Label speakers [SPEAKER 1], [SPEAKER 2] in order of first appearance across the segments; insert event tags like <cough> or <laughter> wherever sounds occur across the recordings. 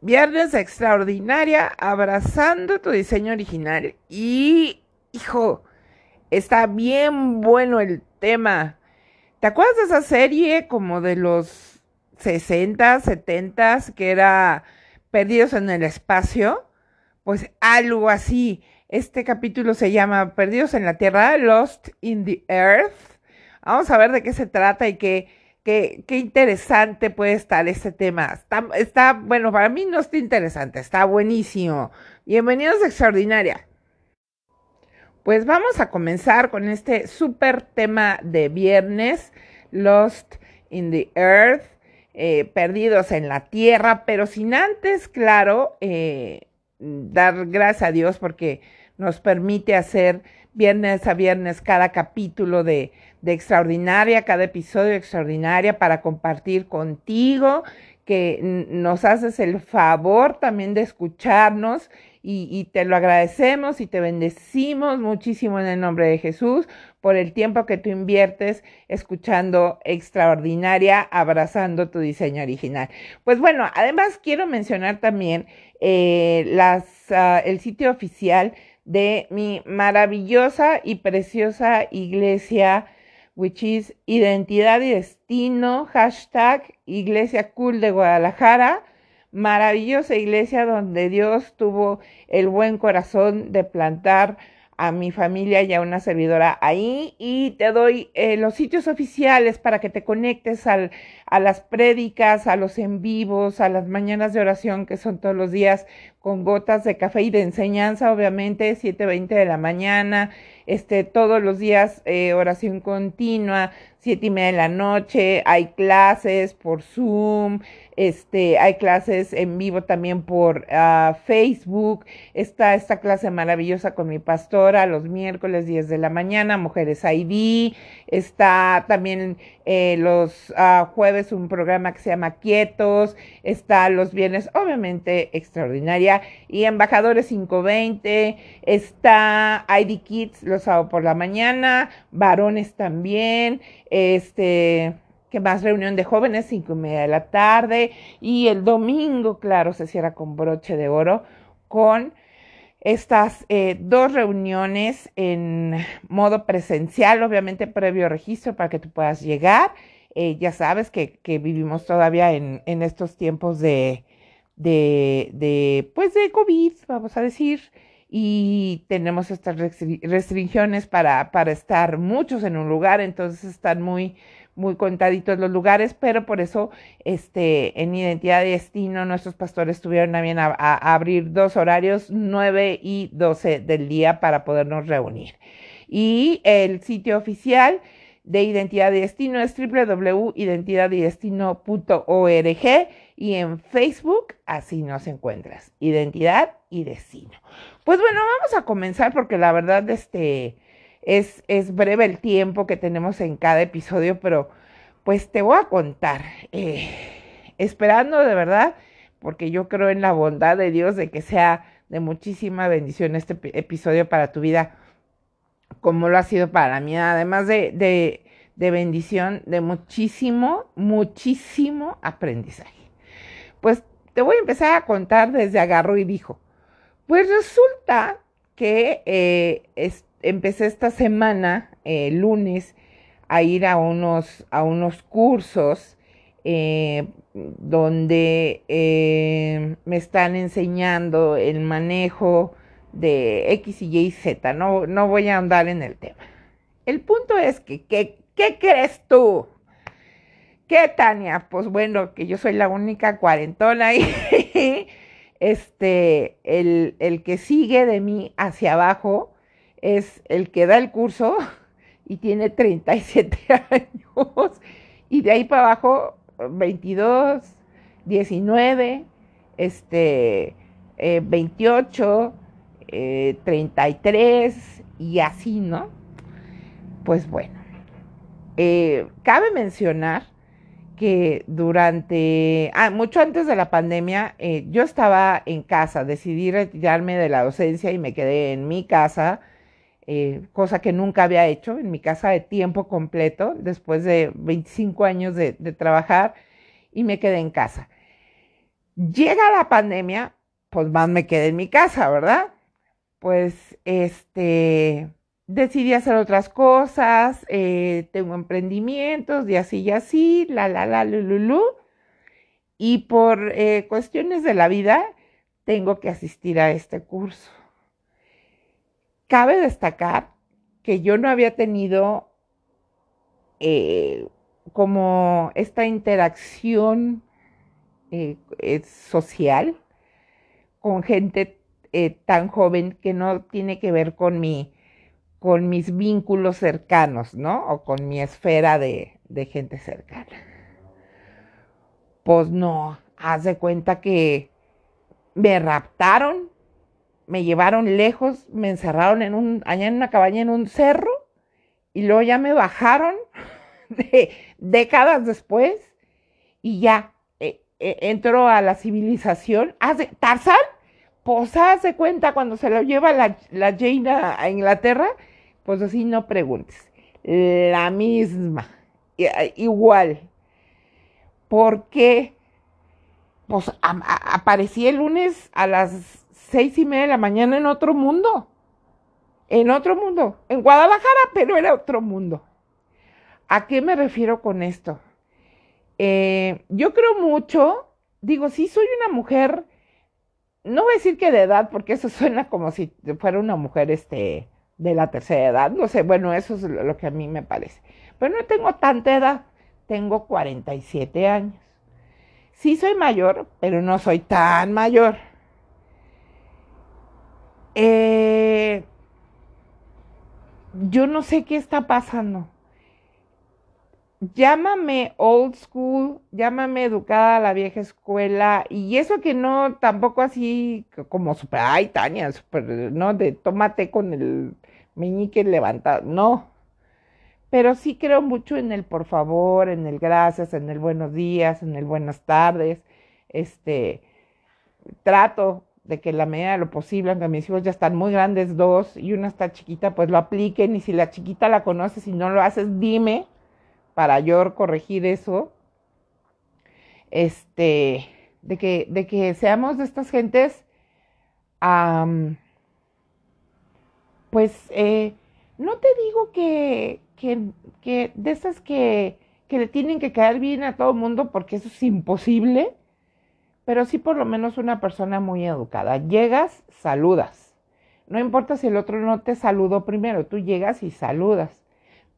[SPEAKER 1] Viernes extraordinaria, abrazando tu diseño original. Y, hijo, está bien bueno el tema. ¿Te acuerdas de esa serie como de los 60, 70 que era Perdidos en el Espacio? Pues algo así. Este capítulo se llama Perdidos en la Tierra, Lost in the Earth. Vamos a ver de qué se trata y qué, qué, interesante puede estar este tema. Está, está, bueno, para mí no está interesante, está buenísimo. Bienvenidos a Extraordinaria. Pues vamos a comenzar con este súper tema de viernes, Lost in the Earth, eh, perdidos en la tierra, pero sin antes, claro, eh, dar gracias a Dios porque nos permite hacer viernes a viernes cada capítulo de, de Extraordinaria, cada episodio Extraordinaria para compartir contigo, que nos haces el favor también de escucharnos y, te lo agradecemos y te bendecimos muchísimo en el nombre de Jesús por el tiempo que tú inviertes escuchando extraordinaria, abrazando tu diseño original. Pues bueno, además quiero mencionar también eh, las, uh, el sitio oficial de mi maravillosa y preciosa iglesia, which is Identidad y Destino, hashtag Iglesia Cool de Guadalajara. Maravillosa iglesia donde Dios tuvo el buen corazón de plantar a mi familia y a una servidora ahí. Y te doy eh, los sitios oficiales para que te conectes al, a las prédicas, a los en vivos, a las mañanas de oración que son todos los días con gotas de café y de enseñanza, obviamente, 7.20 de la mañana, este, todos los días eh, oración continua, siete y media de la noche, hay clases por Zoom, este, hay clases en vivo también por uh, Facebook, está esta clase maravillosa con mi pastora los miércoles 10 de la mañana, Mujeres ID, está también eh, los uh, jueves un programa que se llama Quietos, está los viernes, obviamente extraordinaria, y Embajadores 520, está ID Kids los sábados por la mañana, varones también, este que más reunión de jóvenes, cinco y media de la tarde, y el domingo, claro, se cierra con broche de oro con estas eh, dos reuniones en modo presencial, obviamente previo registro para que tú puedas llegar. Eh, ya sabes que, vivimos todavía en estos tiempos de, de, de, pues de COVID, vamos a decir, y tenemos estas restricciones para, para estar muchos en un lugar, entonces están muy muy contaditos los lugares, pero por eso este, en Identidad de Destino nuestros pastores tuvieron también a, abrir dos horarios, 9 y 12 del día para podernos reunir. Y el sitio oficial de Identidad de Destino es www.identidaddestino.org y en Facebook así nos encuentras, Identidad y Destino. Pues bueno, vamos a comenzar porque la verdad este es, es breve el tiempo que tenemos en cada episodio, pero pues te voy a contar, eh, esperando de verdad, porque yo creo en la bondad de Dios de que sea de muchísima bendición este episodio para tu vida, como lo ha sido para mí, además de, de, de bendición, de muchísimo, muchísimo aprendizaje. Pues te voy a empezar a contar desde agarro y dijo. Pues resulta que eh, empecé esta semana, eh, lunes, a ir a unos, a unos cursos eh, donde me están enseñando el manejo de X y Y Z. No, no voy a andar en el tema. El punto es que, ¿qué crees tú? ¿Qué, Tania? Pues bueno, que yo soy la única cuarentona y <laughs> este, el, el que sigue de mí hacia abajo es el que da el curso y tiene 37 <laughs> años y de ahí para abajo 22, 19, este, 28, eh, 33 eh, y así, ¿no? Pues bueno, eh, cabe mencionar que durante, ah, mucho antes de la pandemia, eh, yo estaba en casa, decidí retirarme de la docencia y me quedé en mi casa, eh, cosa que nunca había hecho, en mi casa de tiempo completo, después de 25 años de, de trabajar, y me quedé en casa. Llega la pandemia, pues más me quedé en mi casa, ¿verdad? Pues este, decidí hacer otras cosas, eh, tengo emprendimientos y así y así, la, la, la, lululú. Y por eh, cuestiones de la vida, tengo que asistir a este curso. Cabe destacar que yo no había tenido eh, como esta interacción social con gente tan joven que no tiene que ver con mi con mis vínculos cercanos, ¿no? O con mi esfera de, gente cercana. Pues no, haz de cuenta que me raptaron, me llevaron lejos, me encerraron en un, allá en una cabaña en un cerro y luego ya me bajaron <laughs> de, décadas después y ya eh, eh, entró a la civilización. ¿Tarzán? Pues haz de cuenta cuando se lo lleva la, la a Inglaterra, pues así no preguntes. La misma, igual. Porque, pues aparecí el lunes a las seis y media de la mañana en otro mundo. En otro mundo. En Guadalajara, pero era otro mundo. ¿A qué me refiero con esto? Eh, yo creo mucho, digo, sí soy una mujer, no voy a decir que de edad, porque eso <laughs> suena como si fuera una mujer, este, de la tercera edad. No sé, bueno, eso es lo que a mí me parece. Pero no tengo tanta edad, tengo 47 años. Sí soy mayor, pero no soy tan mayor. Eh, yo no sé qué está pasando. Llámame old school, llámame educada a la vieja escuela, y eso que no, tampoco así como super, ay, Tania, super, no, de tómate con el meñique levantado, no. Pero sí creo mucho en el por favor, en el gracias, en el buenos días, en el buenas tardes. Este, trato de que la medida de lo posible, aunque mis hijos ya están muy grandes, dos, y una está chiquita, pues lo apliquen. Y si la chiquita la conoces y no lo haces, dime para yo corregir eso. Este, de que, de que seamos de estas gentes pues eh, no te digo que, que, de esas que, que, le tienen que caer bien a todo el mundo porque eso es imposible, pero sí por lo menos una persona muy educada. Llegas, saludas. No importa si el otro no te saludó primero, tú llegas y saludas.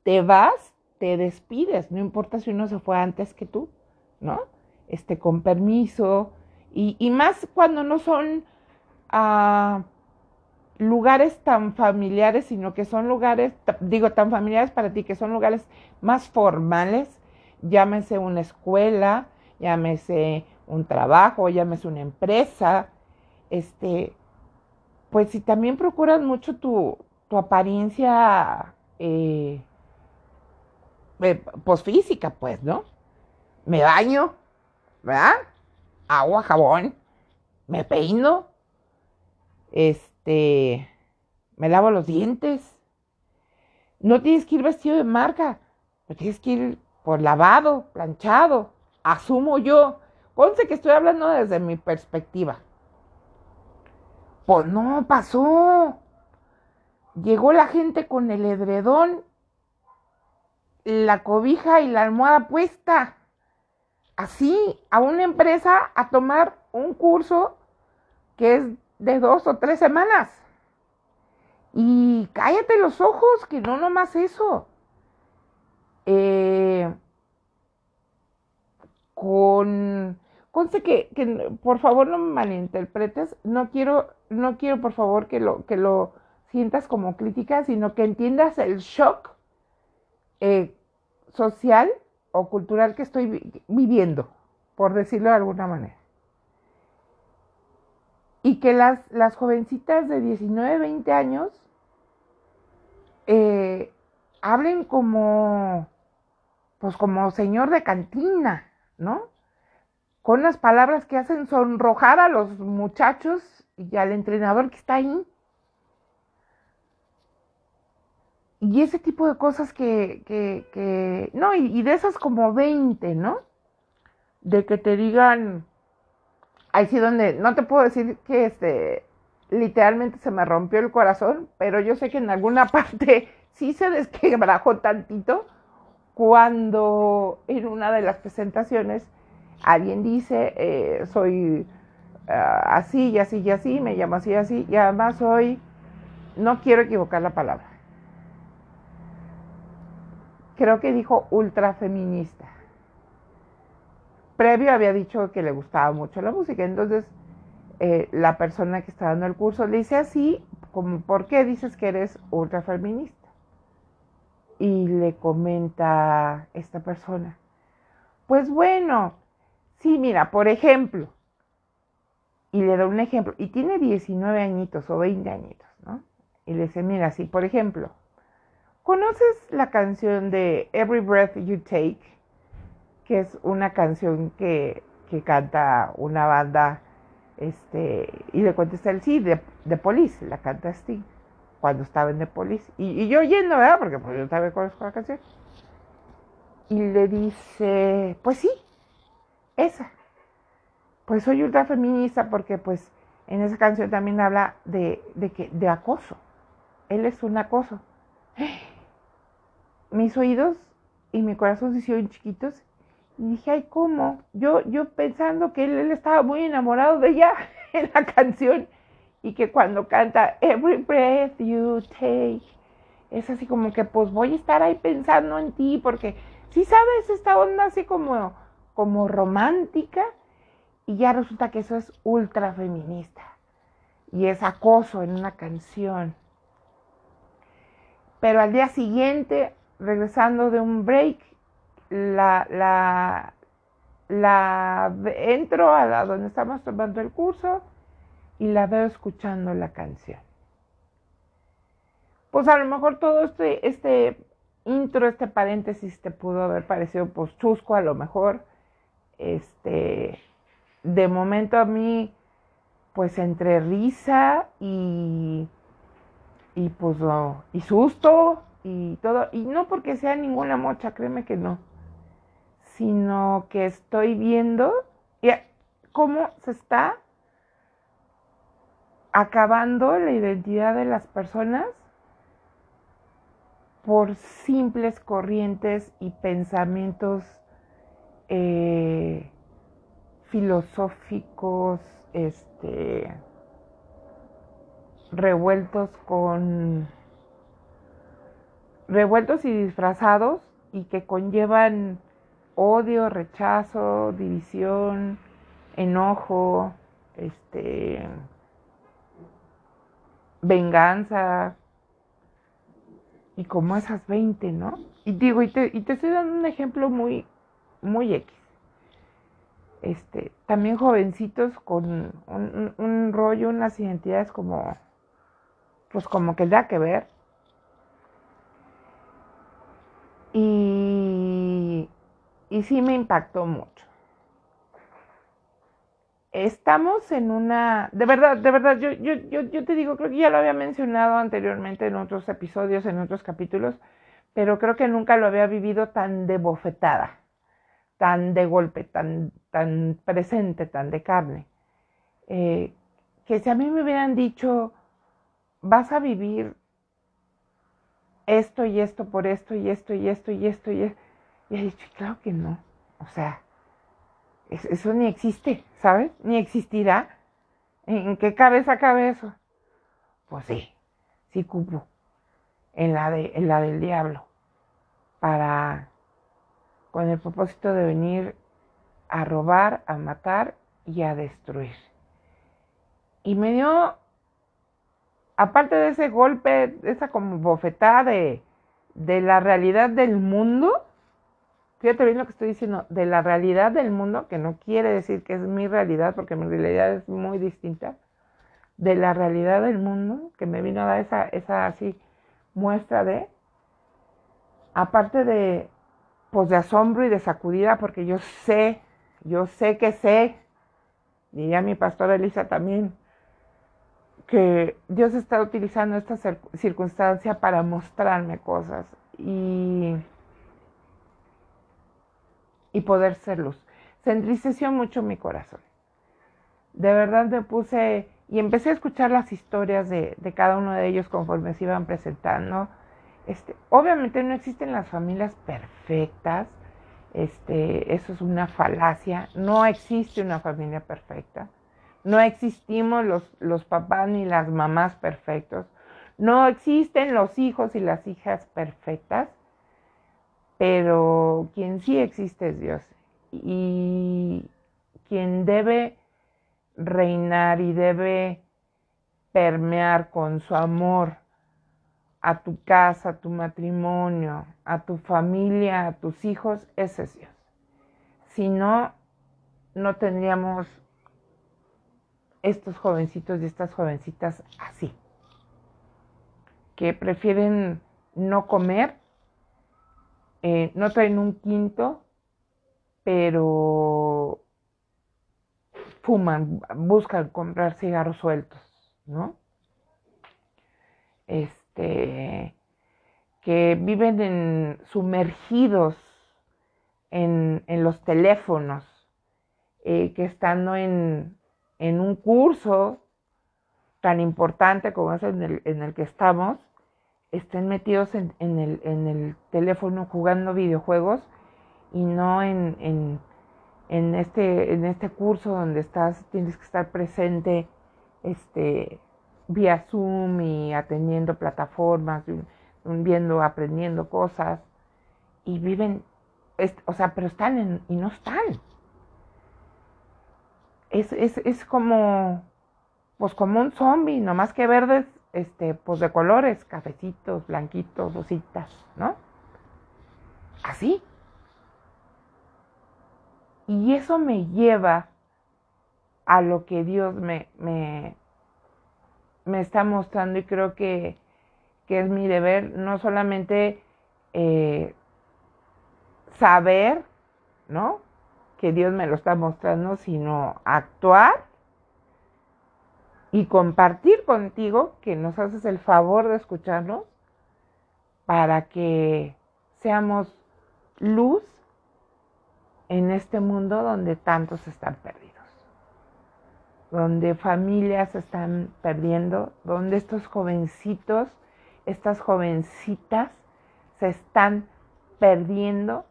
[SPEAKER 1] Te vas, te despides, no importa si uno se fue antes que tú, ¿no? Este, con permiso. Y, más cuando no son... Uh, lugares tan familiares, sino que son lugares, digo, tan familiares para ti, que son lugares más formales, llámese una escuela, llámese un trabajo, llámese una empresa, este, pues si también procuras mucho tu, tu apariencia eh, pues física, pues, ¿no? Me baño, ¿verdad? Agua, jabón, me peino, este, este, me lavo los dientes. No tienes que ir vestido de marca, no tienes que ir por lavado, planchado. Asumo yo. Ponce que estoy hablando desde mi perspectiva. Pues no pasó. Llegó la gente con el edredón, la cobija y la almohada puesta. Así, a una empresa a tomar un curso que es de dos o tres semanas. Y cállate los ojos, que no nomás eso. Eh, con conste que, que, por favor no me malinterpretes, no quiero, no quiero por favor que lo, que lo sientas como crítica, sino que entiendas el shock eh, social o cultural que estoy viviendo, por decirlo de alguna manera y que las, las jovencitas de 19, 20 años eh, hablen como, pues como señor de cantina, ¿no? Con las palabras que hacen sonrojar a los muchachos y al entrenador que está ahí. Y ese tipo de cosas que, que, que no, y, de esas como 20, ¿no? De que te digan, ahí sí donde, no te puedo decir que este, literalmente se me rompió el corazón, pero yo sé que en alguna <laughs> parte sí se desquebrajó tantito cuando en una de las presentaciones alguien dice, eh, soy ah, así y así y así, me llamo así y así, y además soy, no quiero equivocar la palabra, creo que dijo ultra feminista. Previo había dicho que le gustaba mucho la música, entonces eh, la persona que está dando el curso le dice así, como, ¿por qué dices que eres ultra feminista? Y le comenta esta persona, pues bueno, sí, mira, por ejemplo, y le da un ejemplo, y tiene 19 añitos o 20 añitos, ¿no? Y le dice, mira, sí, por ejemplo, ¿conoces la canción de Every Breath You Take? Que es una canción que, que canta una banda este, y le contesta el sí, de, de Police, la canta Sting, cuando estaba en The Police. Y, yo oyendo, ¿verdad? Porque pues yo también conozco la canción. Y le dice, pues sí, esa. Pues soy ultra feminista porque pues en esa canción también habla de, de, que, de acoso. Él es un acoso. Mis oídos y mi corazón se hicieron chiquitos. Y dije, ay, ¿cómo? Yo, yo pensando que él, estaba muy enamorado de ella <laughs> en la canción. Y que cuando canta Every Breath You Take, es así como que pues voy a estar ahí pensando en ti porque si sabes esta onda así como, como romántica. Y ya resulta que eso es ultra feminista y es acoso en una canción. Pero al día siguiente, regresando de un break, la, la, la entro a la donde estamos tomando el curso y la veo escuchando la canción. Pues a lo mejor todo este, este intro, este paréntesis te pudo haber parecido pues chusco a lo mejor. Este, de momento a mí, pues entre risa y, y pues, y susto y todo, y no porque sea ninguna mocha, créeme que no sino que estoy viendo cómo se está acabando la identidad de las personas por simples corrientes y pensamientos eh, filosóficos, este, revueltos con revueltos y disfrazados y que conllevan odio, rechazo, división, enojo, este, venganza, y como esas 20, ¿no? Y digo, y te, y te estoy dando un ejemplo muy, muy X. Este, también jovencitos con un, un rollo, unas identidades como, pues como que da que ver. Y y sí me impactó mucho. Estamos en una, de verdad, de verdad, yo, yo, yo, yo te digo, creo que ya lo había mencionado anteriormente en otros episodios, en otros capítulos, pero creo que nunca lo había vivido tan de bofetada, tan de golpe, tan, tan presente, tan de carne. Eh, que si a mí me hubieran dicho, vas a vivir esto y esto por esto y esto y esto y esto y esto, y he dicho, claro que no. O sea, eso ni existe, ¿sabes? Ni existirá. ¿En qué cabeza cabe eso? Pues sí, sí cupo. En la, de, en la del diablo. Para, con el propósito de venir a robar, a matar y a destruir. Y me dio, aparte de ese golpe, esa como bofetada de, de la realidad del mundo, fíjate bien lo que estoy diciendo, de la realidad del mundo, que no quiere decir que es mi realidad, porque mi realidad es muy distinta, de la realidad del mundo, que me vino a dar esa, esa así muestra de, aparte de, pues de asombro y de sacudida, porque yo sé, yo sé que sé, diría mi pastora Elisa también, que Dios está utilizando esta circunstancia para mostrarme cosas. Y y poder ser luz. Se entristeció mucho mi corazón. de verdad me puse y empecé a escuchar las historias de, cada uno de ellos conforme se iban presentando. Este, obviamente no existen las familias perfectas, este, eso es una falacia, no existe una familia perfecta, no existimos los, los papás ni las mamás perfectos, no existen los hijos y las hijas perfectas, pero quien sí existe es Dios y quien debe reinar y debe permear con su amor a tu casa, a tu matrimonio, a tu familia, a tus hijos, ese es Dios. Si no, no tendríamos estos jovencitos y estas jovencitas así, que prefieren no comer, eh, no traen un quinto, pero fuman, buscan comprar cigarros sueltos, ¿no? Este, que viven en, sumergidos en, los teléfonos, eh, que estando en, un curso tan importante como es en el, en el que estamos, estén metidos en, el, en, el, teléfono jugando videojuegos y no en, en este, en este curso donde estás, tienes que estar presente este, vía Zoom y atendiendo plataformas, viendo, aprendiendo cosas, y viven, o sea, pero están y no están. Es, es, es, como, pues como un zombie, nomás que verdes, este, pues de colores, cafecitos, blanquitos, rositas, ¿no? Así. Y eso me lleva a lo que Dios me, me, me está mostrando y creo que, es mi deber no solamente eh, saber, ¿no? Que Dios me lo está mostrando, sino actuar y compartir contigo, que nos haces el favor de escucharnos, para que seamos luz en este mundo donde tantos están perdidos, donde familias están perdiendo, donde estos jovencitos, estas jovencitas se están perdiendo,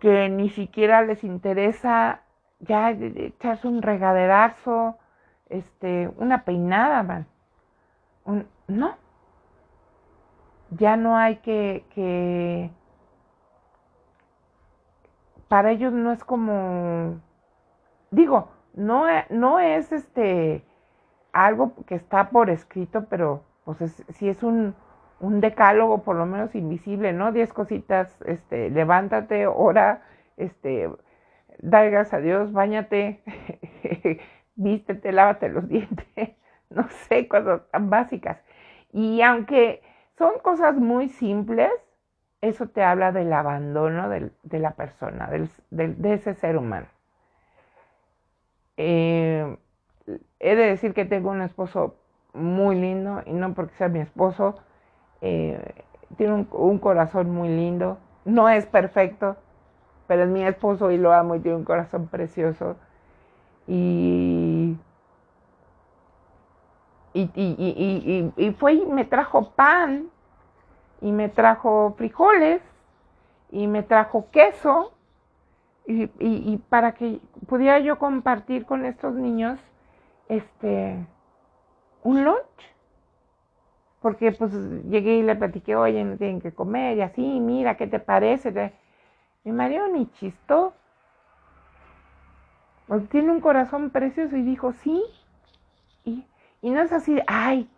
[SPEAKER 1] que ni siquiera les interesa ya echarse un regaderazo, este, una peinada, man. no. Ya no hay que, que para ellos no es como, digo, no, e, no es este algo que está por escrito, pero pues es, si es un, un decálogo por lo menos invisible, ¿no? Diez cositas, este, levántate, ora, este, da gracias a Dios, <laughs> vístete, lávate los <laughs> dientes, no sé, cosas tan básicas. Y aunque son cosas muy simples, eso te habla del abandono de la persona, de ese ser humano. Eh, he de decir que tengo un esposo muy lindo y no porque sea mi esposo, eh, tiene un, corazón muy lindo, no es perfecto, pero es mi esposo y lo amo y tiene un corazón precioso. Y, y, y, y fue y me trajo pan y me trajo frijoles y me trajo queso y, para que pudiera yo compartir con estos niños este un lunch. Porque pues llegué y le platiqué oye no tienen que comer y así mira qué te parece mi marido ni chistó tiene un corazón precioso y dijo sí y, y no es así ay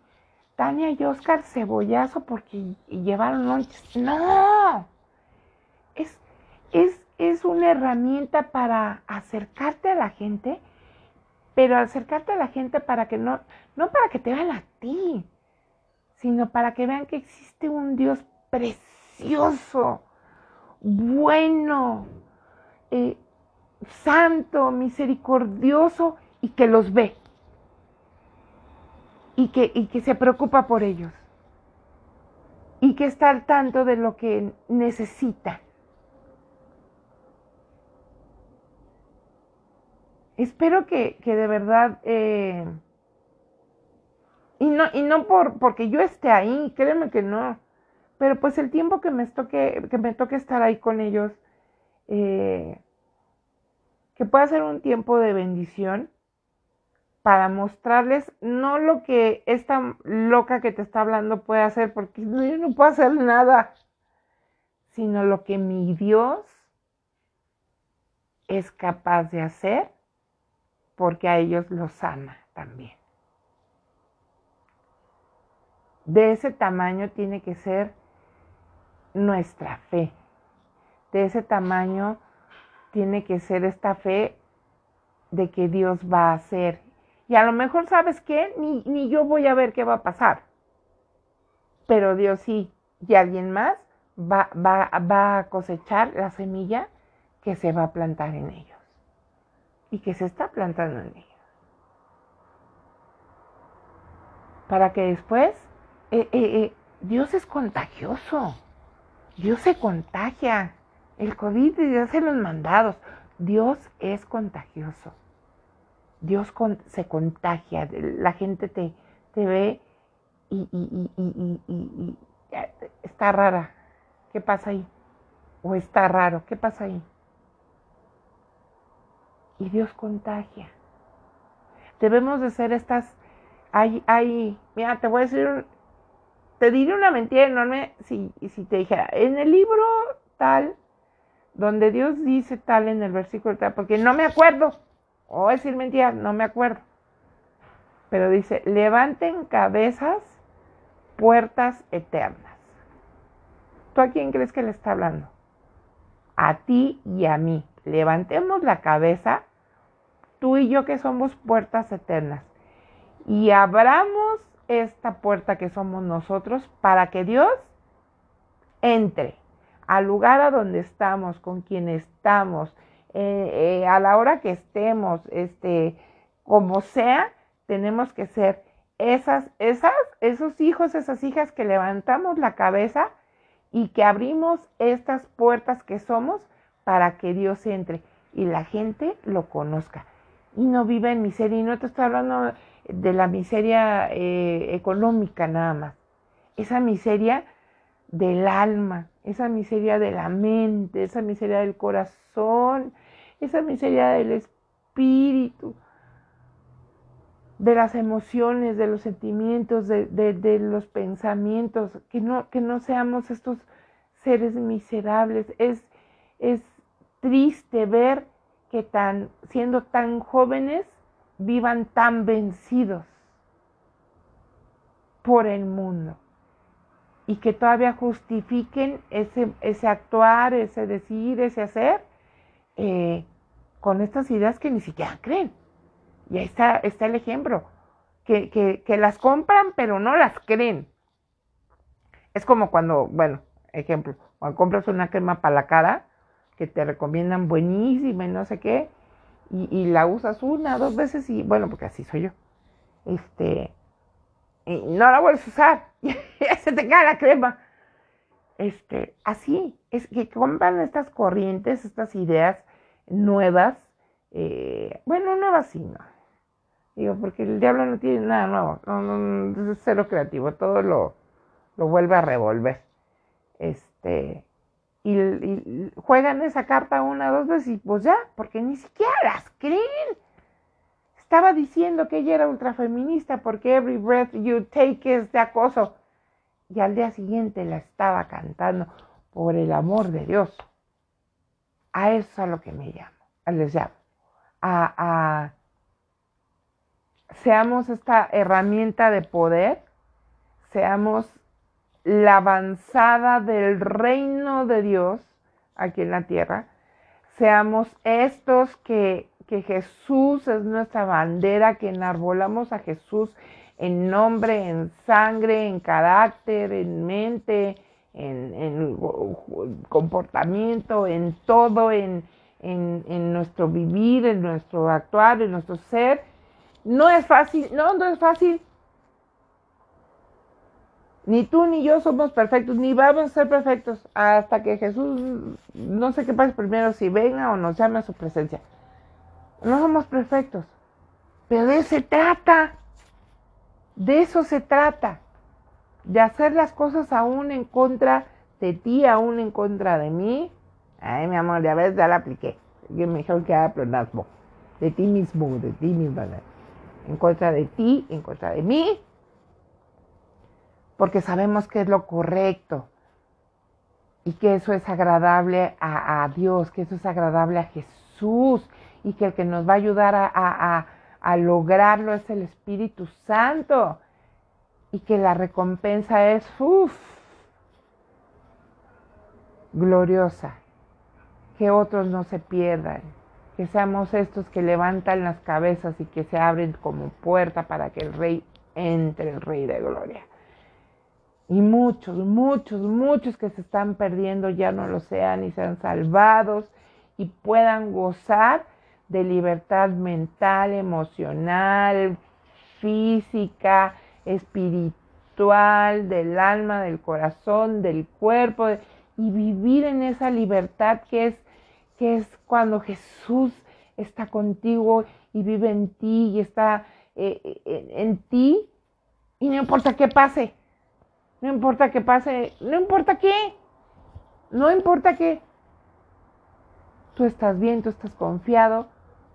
[SPEAKER 1] Tania y Oscar cebollazo porque llevaron lonches. No, es, es, es una herramienta para acercarte a la gente, pero acercarte a la gente para que no, no para que te vean a ti, sino para que vean que existe un Dios precioso, bueno, eh, santo, misericordioso y que los ve y que, y que se preocupa por ellos y que está al tanto de lo que necesita. espero que, de verdad, eh, y no, y no por, porque yo esté ahí, créeme que no, pero pues el tiempo que me toque, que me toque estar ahí con ellos, eh, que pueda ser un tiempo de bendición para mostrarles no lo que esta loca que te está hablando puede hacer, porque yo no puedo hacer nada, sino lo que mi Dios es capaz de hacer porque a ellos los ama también. De ese tamaño tiene que ser nuestra fe. De ese tamaño tiene que ser esta fe de que Dios va a hacer. Y a lo mejor, ¿sabes qué? Ni, ni yo voy a ver qué va a pasar. Pero Dios sí, y alguien más va, va, va a cosechar la semilla que se va a plantar en ellos y que se está plantando en ellos. Para que después, eh, eh, eh, Dios es contagioso, Dios se contagia, el COVID y hace los mandados, Dios es contagioso, Dios se contagia, la gente te, te ve y, y está rara, ¿qué pasa ahí? O está raro, ¿qué pasa ahí? y Dios contagia. Debemos de ser estas, hay, hay, mira, te voy a decir, te diré una mentira enorme si, si te dijera, en el libro tal, donde Dios dice tal en el versículo tal, porque no me acuerdo, o decir mentira, no me acuerdo, pero dice, levanten cabezas, puertas eternas. ¿Tú a quién crees que le está hablando? A ti y a mí. Levantemos la cabeza, tú y yo que somos puertas eternas, y abramos esta puerta que somos nosotros para que Dios entre al lugar a donde estamos, con quien estamos, eh, eh, a la hora que estemos, este, como sea, tenemos que ser esas, esas, esos hijos, esas hijas que levantamos la cabeza y que abrimos estas puertas que somos para que Dios entre y la gente lo conozca y no viva en miseria. Y no te estoy hablando de la miseria eh, económica nada más, esa miseria del alma, esa miseria de la mente, esa miseria del corazón, esa miseria del espíritu, de las emociones, de los sentimientos, de, los pensamientos, que no, que no seamos estos seres miserables. Es, es triste ver que tan, siendo tan jóvenes vivan tan vencidos por el mundo y que todavía justifiquen ese, ese actuar, ese decir, ese hacer eh, con estas ideas que ni siquiera creen. Y ahí está, está el ejemplo, que, que, que las compran pero no las creen. Es como cuando, bueno, ejemplo, cuando compras una crema para la cara, que te recomiendan buenísima y no sé qué, y, la usas una, dos veces y bueno, porque así soy yo. Este, y no la vuelves a usar, <laughs> se te cae la crema. Este, así, es que compran estas corrientes, estas ideas nuevas, eh, bueno, nuevas sí, no. Digo, porque el diablo no tiene nada nuevo, no, no, es cero creativo, todo lo, lo vuelve a revolver. Este, y, juegan esa carta una dos veces y pues ya, porque ni siquiera las creen. Estaba diciendo que ella era ultrafeminista porque every breath you take es de acoso. Y al día siguiente la estaba cantando por el amor de Dios. A eso es a lo que me llamo, les llamo. A, a seamos esta herramienta de poder, seamos la avanzada del reino de Dios aquí en la tierra, seamos estos que, que Jesús es nuestra bandera, que enarbolamos a Jesús en nombre, en sangre, en carácter, en mente, en, comportamiento, en todo, en, en, nuestro vivir, en nuestro actuar, en nuestro ser. No es fácil, no, no es fácil, ni tú ni yo somos perfectos, ni vamos a ser perfectos hasta que Jesús, no sé qué pasa primero, si venga o nos llame a su presencia. No somos perfectos. Pero de eso se trata. De eso se trata. De hacer las cosas aún en contra de ti, aún en contra de mí. Ay, mi amor, ya ves, ya la apliqué. Que me dijeron que haga pronasmo. De ti mismo, de ti misma. En contra de ti, en contra de mí. Porque sabemos que es lo correcto. Y que eso es agradable a, Dios, que eso es agradable a Jesús. Y que el que nos va a ayudar a a lograrlo es el Espíritu Santo. Y que la recompensa es uff, gloriosa, que otros no se pierdan, que seamos estos que levantan las cabezas y que se abren como puerta para que el Rey entre, el Rey de Gloria. Y muchos, muchos, muchos que se están perdiendo ya no lo sean y sean salvados y puedan gozar de libertad mental, emocional, física, espiritual, del alma, del corazón, del cuerpo, y vivir en esa libertad que es, que es cuando Jesús está contigo y vive en ti y está eh, eh, en ti, y no importa qué pase, no importa qué pase, no importa qué, no importa qué. Tú estás bien, tú estás confiado,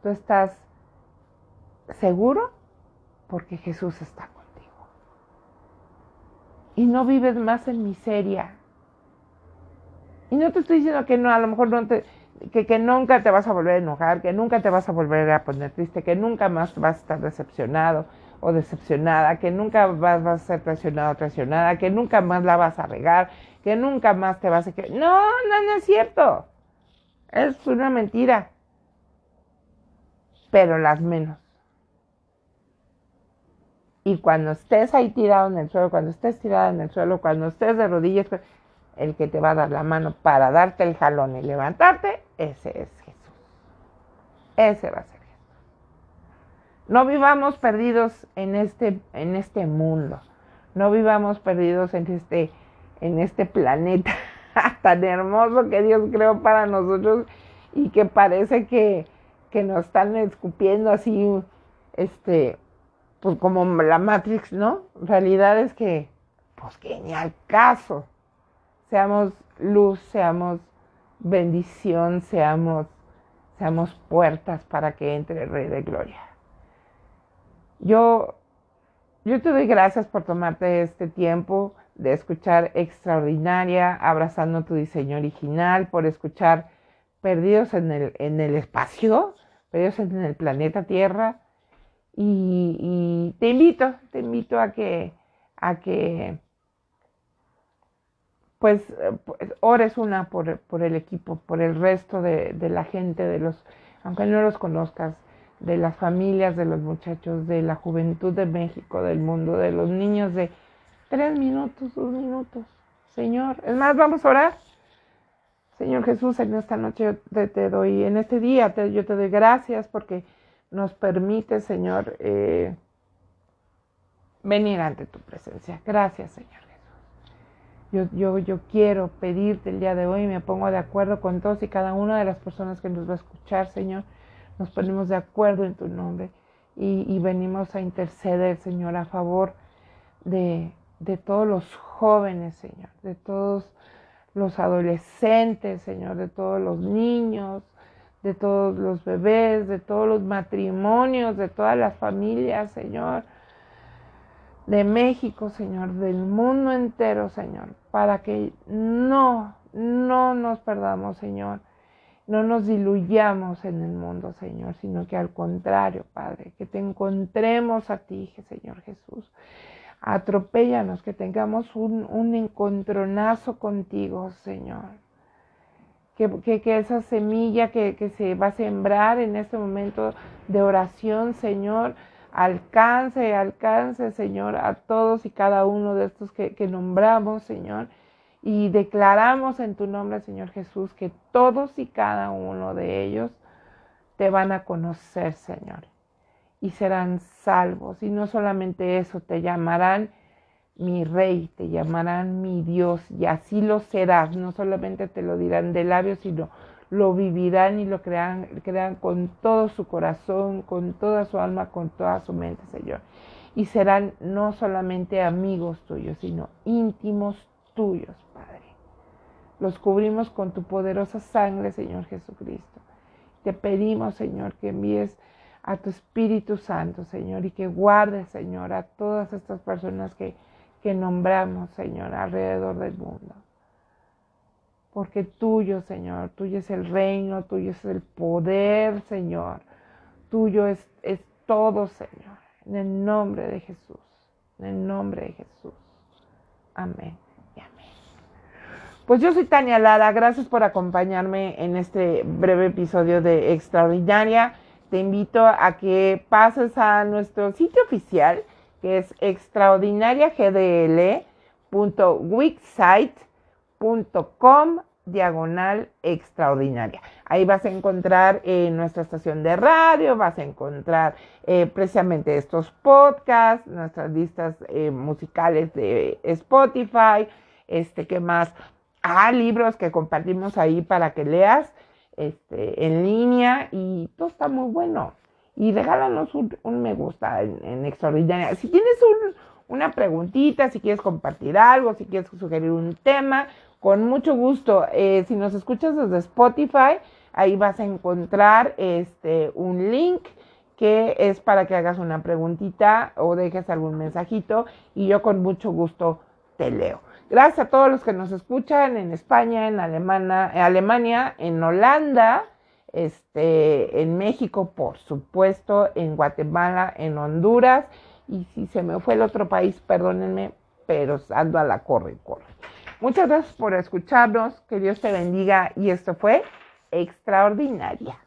[SPEAKER 1] Tú estás seguro porque Jesús está contigo. Y no vives más en miseria. Y no te estoy diciendo que no, a lo mejor no te, que, que, nunca te vas a volver a enojar, que nunca te vas a volver a poner triste, que nunca más vas a estar decepcionado o decepcionada, que nunca vas, a ser traicionado o traicionada, que nunca más la vas a regar, que nunca más te vas a... No, no, no es cierto. Es una mentira pero las menos. Y cuando estés ahí tirado en el suelo, cuando estés tirado en el suelo, cuando estés de rodillas, el que te va a dar la mano para darte el jalón y levantarte, ese es Jesús. Ese va a ser Jesús. No vivamos perdidos en este, en este mundo. No vivamos perdidos en este, en este planeta <laughs> tan hermoso que Dios creó para nosotros y que parece que, que nos están escupiendo así, este, pues como la Matrix, ¿no? Realidad es que, pues que ni al caso. Seamos luz, seamos bendición, seamos, seamos puertas para que entre el Rey de Gloria. Yo, yo te doy gracias por tomarte este tiempo de escuchar Extraordinaria, abrazando tu diseño original, por escuchar Perdidos en el, en el espacio, Perdidos en el planeta Tierra. Y, te invito, te invito a que, a que pues, pues ores una por, por, el equipo, por el resto de, de, la gente, de los, aunque no los conozcas, de las familias, de los muchachos, de la juventud de México, del mundo, de los niños de tres minutos, dos minutos. Señor, es más, vamos a orar. Señor Jesús, en esta noche yo te, doy, en este día yo te doy gracias porque nos permite, Señor, eh, venir ante tu presencia. Gracias, Señor Jesús. Yo, yo, yo quiero pedirte el día de hoy, me pongo de acuerdo con todos y cada una de las personas que nos va a escuchar, Señor. Nos ponemos de acuerdo en tu nombre y, y venimos a interceder, Señor, a favor de, de todos los jóvenes, Señor, de todos los adolescentes, Señor, de todos los niños, de todos los bebés, de todos los matrimonios, de todas las familias, Señor, de México, Señor, del mundo entero, Señor, para que no, no nos perdamos, Señor, no nos diluyamos en el mundo, Señor, sino que al contrario, Padre, que te encontremos a ti, Señor Jesús, Atropéllanos, que tengamos un, encontronazo contigo, Señor. Que, que, esa semilla que, que, se va a sembrar en este momento de oración, Señor, alcance, alcance, Señor, a todos y cada uno de estos que, que nombramos, Señor. Y declaramos en tu nombre, Señor Jesús, que todos y cada uno de ellos te van a conocer, Señor y serán salvos. Y no solamente eso, te llamarán mi rey, te llamarán mi Dios, y así lo serás. No solamente te lo dirán de labios, sino lo vivirán y lo crean, crean con todo su corazón, con toda su alma, con toda su mente, Señor. Y serán no solamente amigos tuyos, sino íntimos tuyos, Padre. Los cubrimos con tu poderosa sangre, Señor Jesucristo. Te pedimos, Señor, que envíes a tu Espíritu Santo, Señor, y que guardes, Señor, a todas estas personas que, que nombramos, Señor, alrededor del mundo. Porque tuyo, Señor, tuyo es el reino, tuyo es el poder, Señor. Tuyo es, es todo, Señor. En el nombre de Jesús. En el nombre de Jesús. Amén y amén. Pues yo soy Tania Lara. Gracias por acompañarme en este breve episodio de Extraordinaria te invito a que pases a nuestro sitio oficial, que es extraordinariagdl.wixsite.com diagonal extraordinaria. Ahí vas a encontrar eh, nuestra estación de radio, vas a encontrar eh, precisamente estos podcasts, nuestras listas eh, musicales de Spotify, este, ¿qué más? Ah, libros que compartimos ahí para que leas este, en línea y todo está muy bueno. Y regálanos un, me gusta en, Extraordinaria. Si tienes una preguntita, si quieres compartir algo, si quieres sugerir un tema, con mucho gusto. Eh, si nos escuchas desde Spotify, ahí vas a encontrar este, un link que es para que hagas una preguntita o dejes algún mensajito y yo con mucho gusto te leo. Gracias a todos los que nos escuchan en España, en Alemania, en, Holanda, este, en México, por supuesto, en Guatemala, en Honduras. Y si se me fue el otro país, perdónenme, pero ando a la corre, corre. Muchas gracias por escucharnos. Que Dios te bendiga. Y esto fue Extraordinaria.